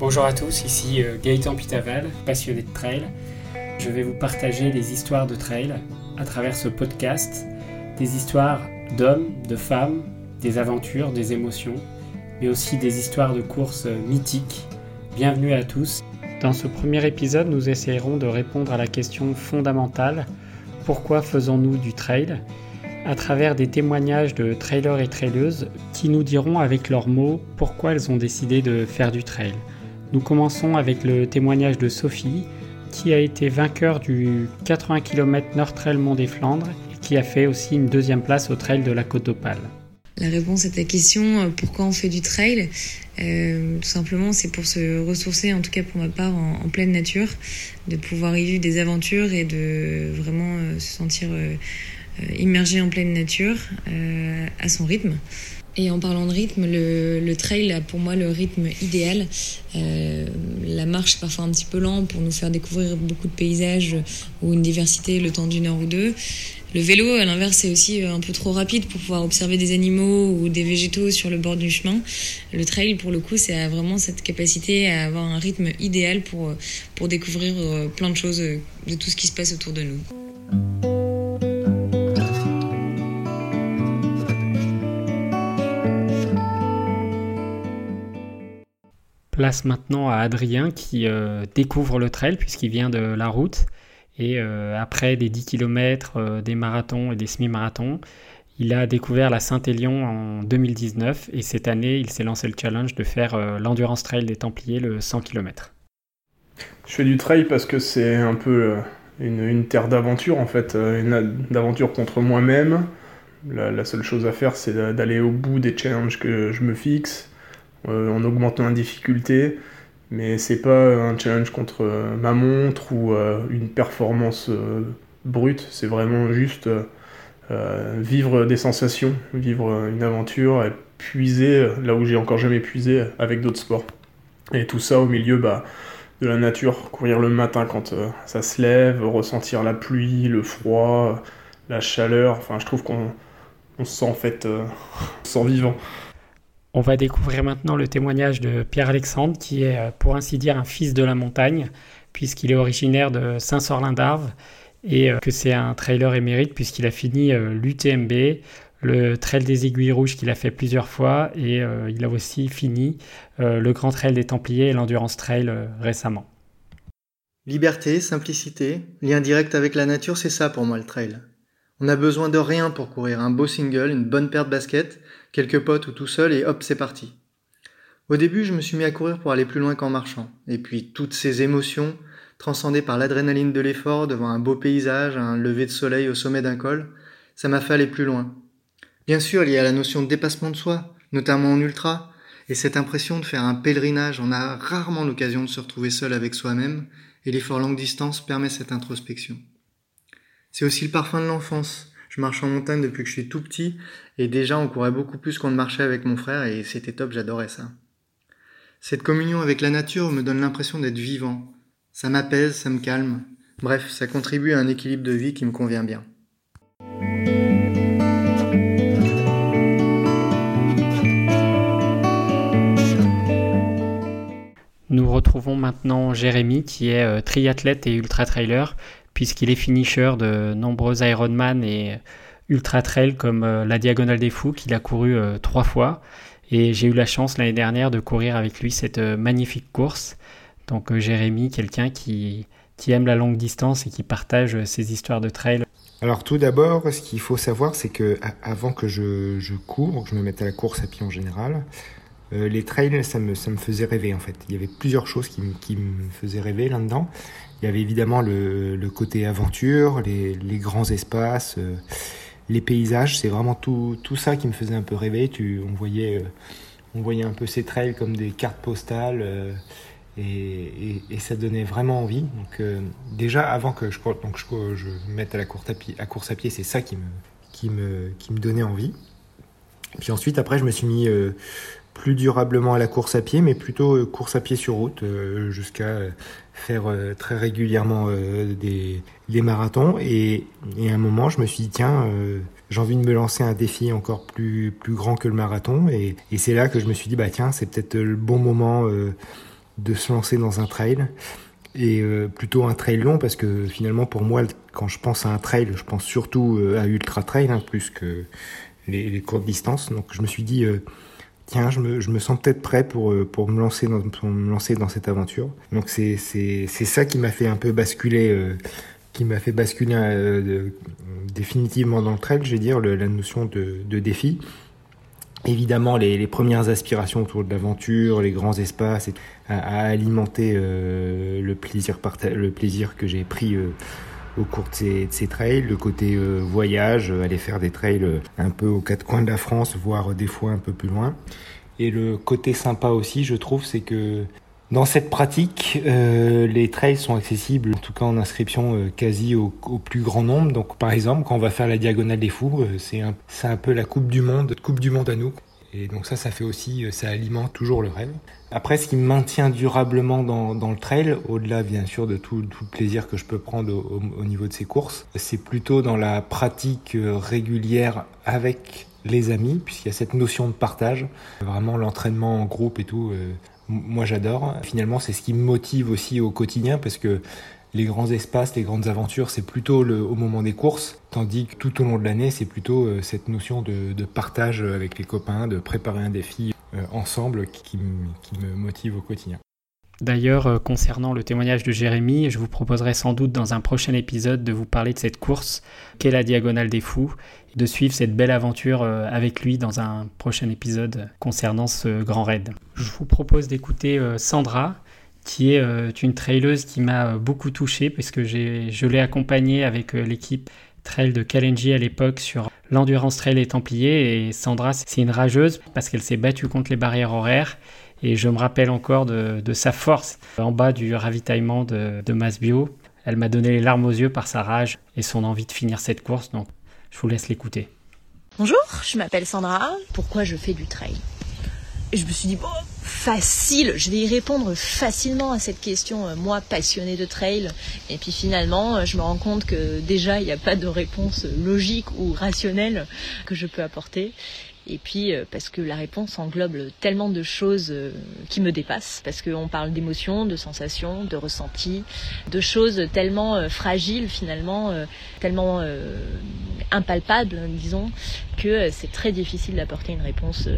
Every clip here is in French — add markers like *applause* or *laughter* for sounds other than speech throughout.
Bonjour à tous, ici euh, Gaëtan Pitaval, passionné de trail. Je vais vous partager des histoires de trail à travers ce podcast, des histoires d'hommes, de femmes, des aventures, des émotions, mais aussi des histoires de courses mythiques. Bienvenue à tous. Dans ce premier épisode, nous essayerons de répondre à la question fondamentale pourquoi faisons-nous du trail? À travers des témoignages de trailers et traileuses qui nous diront avec leurs mots pourquoi elles ont décidé de faire du trail. Nous commençons avec le témoignage de Sophie, qui a été vainqueur du 80 km Nord Trail Mont des Flandres et qui a fait aussi une deuxième place au trail de la Côte d'Opale. La réponse à ta question, euh, pourquoi on fait du trail euh, Tout simplement, c'est pour se ressourcer, en tout cas pour ma part, en, pleine nature, de pouvoir y vivre des aventures et de vraiment euh, se sentir immergé en pleine nature à son rythme. Et en parlant de rythme, le, trail a pour moi le rythme idéal. Euh, la marche parfois un petit peu lent pour nous faire découvrir beaucoup de paysages ou une diversité le temps d'une heure ou deux. Le vélo, à l'inverse, c'est aussi un peu trop rapide pour pouvoir observer des animaux ou des végétaux sur le bord du chemin. Le trail, pour le coup, c'est vraiment cette capacité à avoir un rythme idéal pour, pour découvrir euh, plein de choses de tout ce qui se passe autour de nous. Place maintenant à Adrien qui euh, découvre le trail puisqu'il vient de la route. Et euh, après des 10 km, euh, des marathons et des semi-marathons, il a découvert la Saint-Élion en 2019 et cette année, il s'est lancé le challenge de faire l'Endurance Trail des Templiers, le 100 km. Je fais du trail parce que c'est un peu une, terre d'aventure en fait, une d'aventure contre moi-même. la, seule chose à faire, c'est d'aller au bout des challenges que je me fixe en augmentant la difficulté, mais c'est pas un challenge contre euh, ma montre ou euh, une performance brute, c'est vraiment juste vivre des sensations, vivre une aventure et puiser là où j'ai encore jamais puisé avec d'autres sports. Et tout ça au milieu bah, de la nature, courir le matin quand ça se lève, ressentir la pluie, le froid, la chaleur, enfin je trouve qu'on se sent en fait *laughs* vivant. On va découvrir maintenant le témoignage de Pierre-Alexandre, qui est euh, pour ainsi dire un fils de la montagne, puisqu'il est originaire de Saint-Sorlin d'Arve et euh, que c'est un trailer émérite puisqu'il a fini euh, l'UTMB, le Trail des Aiguilles Rouges qu'il a fait plusieurs fois et il a aussi fini le Grand Trail des Templiers et l'Endurance Trail récemment. Liberté, simplicité, lien direct avec la nature, c'est ça pour moi le trail. On a besoin de rien pour courir, un beau single, une bonne paire de baskets quelques potes ou tout seul et hop, c'est parti. Au début, je me suis mis à courir pour aller plus loin qu'en marchant. Et puis, toutes ces émotions, transcendées par l'adrénaline de l'effort devant un beau paysage, un lever de soleil au sommet d'un col, ça m'a fait aller plus loin. Bien sûr, il y a la notion de dépassement de soi, notamment en ultra, et cette impression de faire un pèlerinage, on a rarement l'occasion de se retrouver seul avec soi-même, et l'effort longue distance permet cette introspection. C'est aussi le parfum de l'enfance, je marche en montagne depuis que je suis tout petit et déjà on courait beaucoup plus qu'on ne marchait avec mon frère et c'était top, j'adorais ça. Cette communion avec la nature me donne l'impression d'être vivant. Ça m'apaise, ça me calme. Bref, ça contribue à un équilibre de vie qui me convient bien. Nous retrouvons maintenant Jérémy qui est euh, triathlète et ultra-trailer puisqu'il est finisher de nombreux Ironman et ultra trail comme euh, la Diagonale des Fous qu'il a couru euh, trois fois. Et j'ai eu la chance l'année dernière de courir avec lui cette euh, magnifique course. Donc Jérémy, quelqu'un qui, qui aime la longue distance et qui partage ses histoires de trail. Alors tout d'abord, ce qu'il faut savoir, c'est que avant que je, je cours, que je me mette à la course à pied en général, les trails, ça me, ça me faisait rêver en fait. Il y avait plusieurs choses qui, qui me faisaient rêver là-dedans. Il y avait évidemment le, côté aventure, les, grands espaces, euh, les paysages. C'est vraiment tout, tout ça qui me faisait un peu rêver. Tu, on, voyait, euh, on voyait un peu ces trails comme des cartes postales. Euh, et, ça donnait vraiment envie. Donc déjà avant que je, donc je, je me mette à la course à pied, à course à pied, c'est ça qui me, qui me, qui me donnait envie. Puis ensuite, après, je me suis mis plus durablement à la course à pied, mais plutôt euh, course à pied sur route, euh, jusqu'à euh, faire très régulièrement des, marathons. Et, à un moment, je me suis dit, tiens, j'ai envie de me lancer un défi encore plus, plus grand que le marathon. Et, c'est là que je me suis dit, bah tiens, c'est peut-être le bon moment de se lancer dans un trail et plutôt un trail long parce que finalement pour moi quand je pense à un trail je pense surtout à ultra trail hein, plus que les, courtes distances donc je me suis dit tiens je me, je me sens peut-être prêt pour pour me lancer dans pour me lancer dans cette aventure. Donc c'est ça qui m'a fait un peu basculer qui m'a fait basculer de, définitivement dans le trail je vais dire la notion de, de défi. Évidemment les, les, premières aspirations autour de l'aventure, les grands espaces, et à, euh, le plaisir le plaisir que j'ai pris euh, au cours de ces, trails, le côté euh, voyage, aller faire des trails euh, un peu aux quatre coins de la France, voire des fois un peu plus loin. Et le côté sympa aussi, je trouve, c'est que dans cette pratique, euh, les trails sont accessibles, en tout cas en inscription euh, quasi au, plus grand nombre. Donc, par exemple, quand on va faire la diagonale des fous, euh, c'est un, un, peu la coupe du monde, coupe du monde à nous. Et donc ça, ça fait aussi, ça alimente toujours le rêve. Après, ce qui me maintient durablement dans, dans le trail, au-delà bien sûr de tout, tout, le plaisir que je peux prendre au, au niveau de ces courses, c'est plutôt dans la pratique régulière avec les amis, puisqu'il y a cette notion de partage, vraiment l'entraînement en groupe et tout. Euh, moi j'adore. Finalement, c'est ce qui me motive aussi au quotidien parce que les grands espaces, les grandes aventures, c'est plutôt le, au moment des courses, tandis que tout au long de l'année, c'est plutôt euh, cette notion de, partage avec les copains, de préparer un défi euh, ensemble qui, me motive au quotidien. D'ailleurs, euh, concernant le témoignage de Jérémy, je vous proposerai sans doute dans un prochain épisode de vous parler de cette course qu'est la Diagonale des Fous, et de suivre cette belle aventure avec lui dans un prochain épisode concernant ce grand raid. Je vous propose d'écouter Sandra, qui est une traileuse qui m'a beaucoup touché, puisque je l'ai accompagnée avec l'équipe trail de Kalenji à l'époque sur l'endurance trail et Templiers, et Sandra, c'est une rageuse parce qu'elle s'est battue contre les barrières horaires et je me rappelle encore de, de sa force en bas du ravitaillement de, de Masbio. Elle m'a donné les larmes aux yeux par sa rage et son envie de finir cette course, donc je vous laisse l'écouter. Bonjour, je m'appelle Sandra. Pourquoi je fais du trail? Et je me suis dit, bon, facile, je vais y répondre facilement à cette question, moi passionnée de trail. Et puis finalement, je me rends compte que déjà, il n'y a pas de réponse logique ou rationnelle que je peux apporter. Et puis euh, parce que la réponse englobe tellement de choses euh, qui me dépassent, parce qu'on parle d'émotions, de sensations, de ressentis, de choses tellement euh, fragiles finalement, tellement impalpables, disons, que c'est très difficile d'apporter une réponse,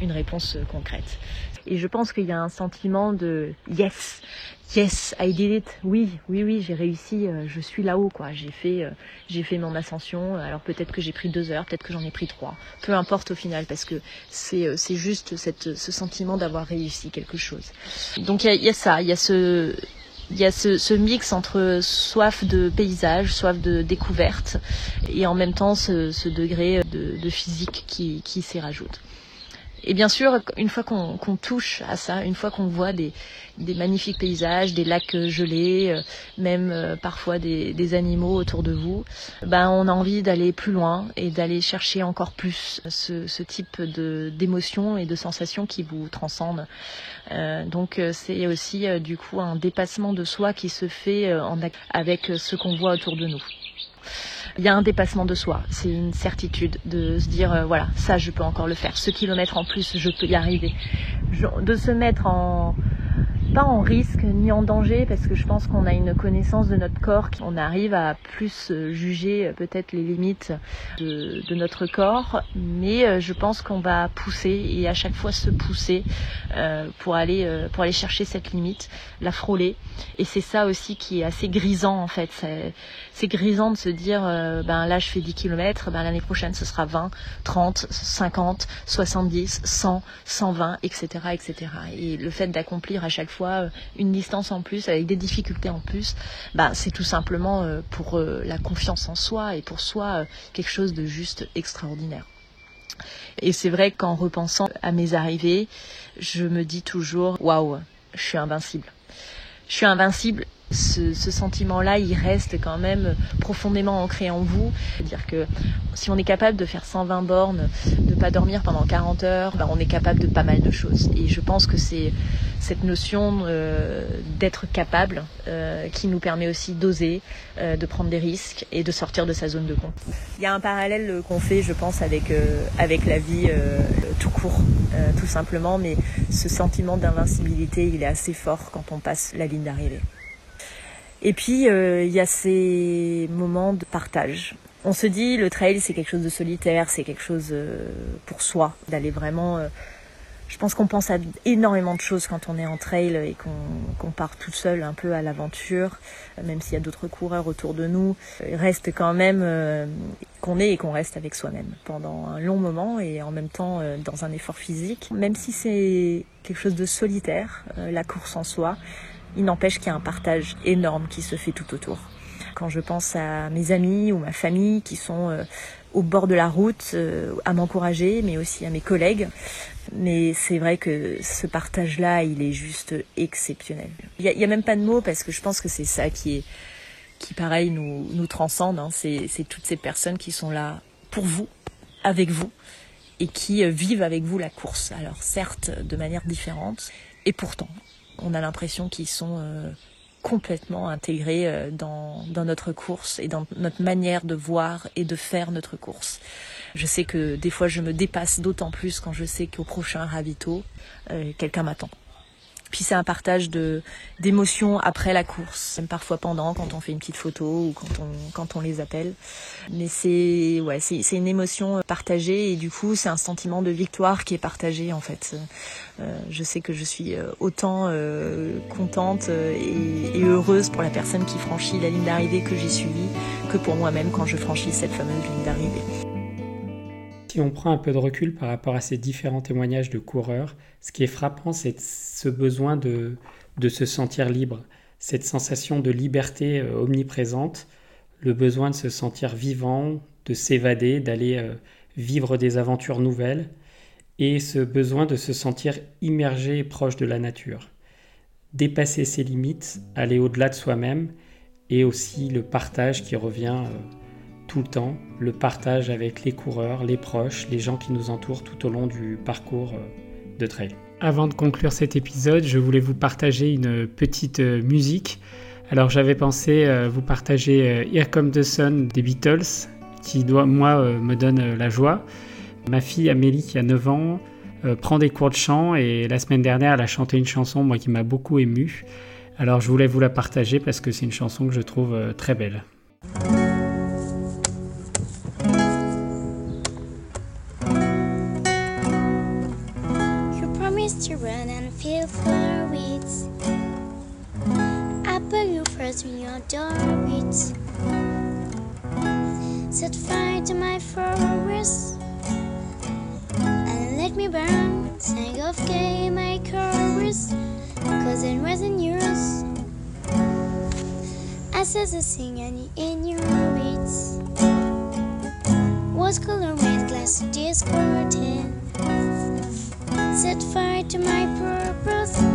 une réponse concrète. Et je pense qu'il y a un sentiment de yes, yes, I did it. Oui, oui, oui, j'ai réussi. Euh, je suis là-haut, quoi. J'ai fait, euh, j'ai fait mon ascension. Alors peut-être que j'ai pris deux heures, peut-être que j'en ai pris trois. Peu importe au final, parce que c'est, euh, c'est juste ce sentiment d'avoir réussi quelque chose. Donc il y a, ça, il y a ce, il y a ce, mix entre soif de paysage, soif de découverte, et en même temps ce, degré de, physique qui s'y rajoute. Et bien sûr, une fois qu'on qu touche à ça, une fois qu'on voit des, des, magnifiques paysages, des lacs gelés, euh, même euh, parfois des, des, animaux autour de vous, ben on a envie d'aller plus loin et d'aller chercher encore plus ce, ce type d'émotions et de sensations qui vous transcendent. Euh, donc c'est aussi euh, du coup un dépassement de soi qui se fait euh, en, avec ce qu'on voit autour de nous il y a un dépassement de soi. C'est une certitude de se dire, euh, voilà, ça, je peux encore le faire. Ce kilomètre en plus, je peux y arriver. De se mettre en, pas en risque ni en danger parce que je pense qu'on a une connaissance de notre corps, on arrive à plus euh, juger euh, peut-être les limites de, notre corps, mais je pense qu'on va pousser et à chaque fois se pousser euh, pour aller pour aller chercher cette limite, la frôler. Et c'est ça aussi qui est assez grisant en fait. C'est grisant de se dire euh, ben là je fais 10 km, ben l'année prochaine ce sera 20, 30, 50, 70, 100, 120, etc. etc. Et le fait d'accomplir à chaque fois euh, une distance en plus avec des difficultés en plus, ben c'est tout simplement euh, pour la confiance en soi et pour soi quelque chose de juste extraordinaire. Et c'est vrai qu'en repensant à mes arrivées, je me dis toujours waouh, je suis invincible. Je suis invincible ce, sentiment-là, il reste quand même profondément ancré en vous. C'est-à-dire que si on est capable de faire 120 bornes, de pas dormir pendant 40 heures, ben, on est capable de pas mal de choses. Et je pense que c'est cette notion euh, d'être capable euh, qui nous permet aussi d'oser, euh, de prendre des risques et de sortir de sa zone de confort. Il y a un parallèle qu'on fait, je pense, avec avec la vie tout court, tout simplement, mais ce sentiment d'invincibilité, il est assez fort quand on passe la ligne d'arrivée. Et puis, il y a ces moments de partage. On se dit, le trail, c'est quelque chose de solitaire, c'est quelque chose pour soi, d'aller vraiment je pense qu'on pense à énormément de choses quand on est en trail et qu'on part tout seul un peu à l'aventure, même s'il y a d'autres coureurs autour de nous. Il reste quand même euh, qu'on est et qu'on reste avec soi-même pendant un long moment et en même temps euh, dans un effort physique. Même si c'est quelque chose de solitaire, euh, la course en soi, il n'empêche qu'il y a un partage énorme qui se fait tout autour. Quand je pense à mes amis ou ma famille qui sont au bord de la route à m'encourager, mais aussi à mes collègues. Mais c'est vrai que ce partage-là, il est juste exceptionnel. Il n'y a, même pas de mots parce que je pense que c'est ça qui est, qui pareil nous, nous transcende. Hein. C'est, toutes ces personnes qui sont là pour vous, avec vous, et qui euh, vivent avec vous la course. Alors certes, de manière différente, et pourtant, on a l'impression qu'ils sont euh, complètement intégrés euh, dans, dans notre course et dans notre manière de voir et de faire notre course. Je sais que des fois je me dépasse d'autant plus quand je sais qu'au prochain ravito, euh, quelqu'un m'attend. Puis c'est un partage de d'émotions après la course, même parfois pendant quand on fait une petite photo ou quand on quand on les appelle. Mais c'est ouais, c'est c'est une émotion partagée et du coup, c'est un sentiment de victoire qui est partagé en fait. Euh, je sais que je suis euh, autant euh, contente et, et, heureuse pour la personne qui franchit la ligne d'arrivée que j'ai suivie que pour moi-même quand je franchis cette fameuse ligne d'arrivée. Si on prend un peu de recul par rapport à ces différents témoignages de coureurs, ce qui est frappant, c'est ce besoin de, de se sentir libre, cette sensation de liberté euh, omniprésente, le besoin de se sentir vivant, de s'évader, d'aller euh, vivre des aventures nouvelles, et ce besoin de se sentir immergé et proche de la nature. Dépasser ses limites, aller au-delà de soi-même, et aussi le partage qui revient. Euh, tout le temps, le partage avec les coureurs, les proches, les gens qui nous entourent tout au long du parcours euh, de trail. Avant de conclure cet épisode, je voulais vous partager une petite euh, musique. Alors j'avais pensé euh, vous partager Here Come the Sun des Beatles, qui doit, moi me donne la joie. Ma fille Amélie, qui a 9 ans, prend des cours de chant et la semaine dernière, elle a chanté une chanson moi qui m'a beaucoup ému. Alors je voulais vous la partager parce que c'est une chanson que je trouve très belle. of game I chorus Cause I recent years Assessing any in your beats Was color with glass discord Set fire to my purpose.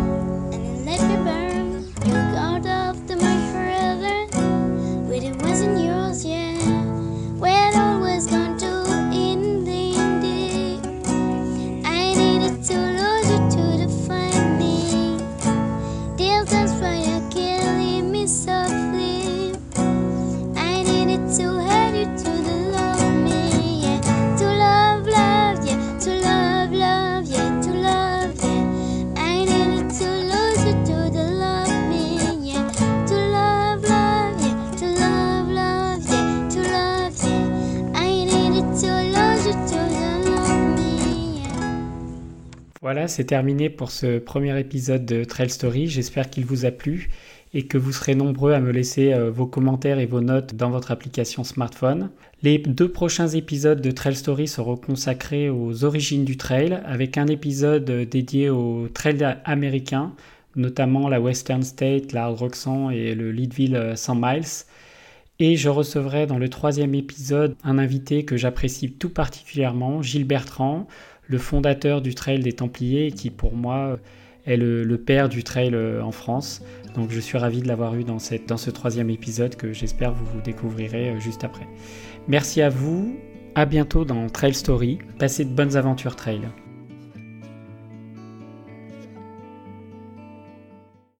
Voilà, c'est terminé pour ce premier épisode de Trail Story. J'espère qu'il vous a plu et que vous serez nombreux à me laisser euh, vos commentaires et vos notes dans votre application smartphone. Les deux prochains épisodes de Trail Story seront consacrés aux origines du trail, avec un épisode dédié au trail américain, notamment la Western State, la Hard 100 et le Leadville 100 miles. Et je recevrai dans le troisième épisode un invité que j'apprécie tout particulièrement, Gilles Bertrand, le fondateur du Trail des Templiers, qui pour moi est le, père du trail en France. Donc je suis ravi de l'avoir eu dans, dans ce troisième épisode que j'espère vous vous découvrirez juste après. Merci à vous, à bientôt dans Trail Story, passez de bonnes aventures trail.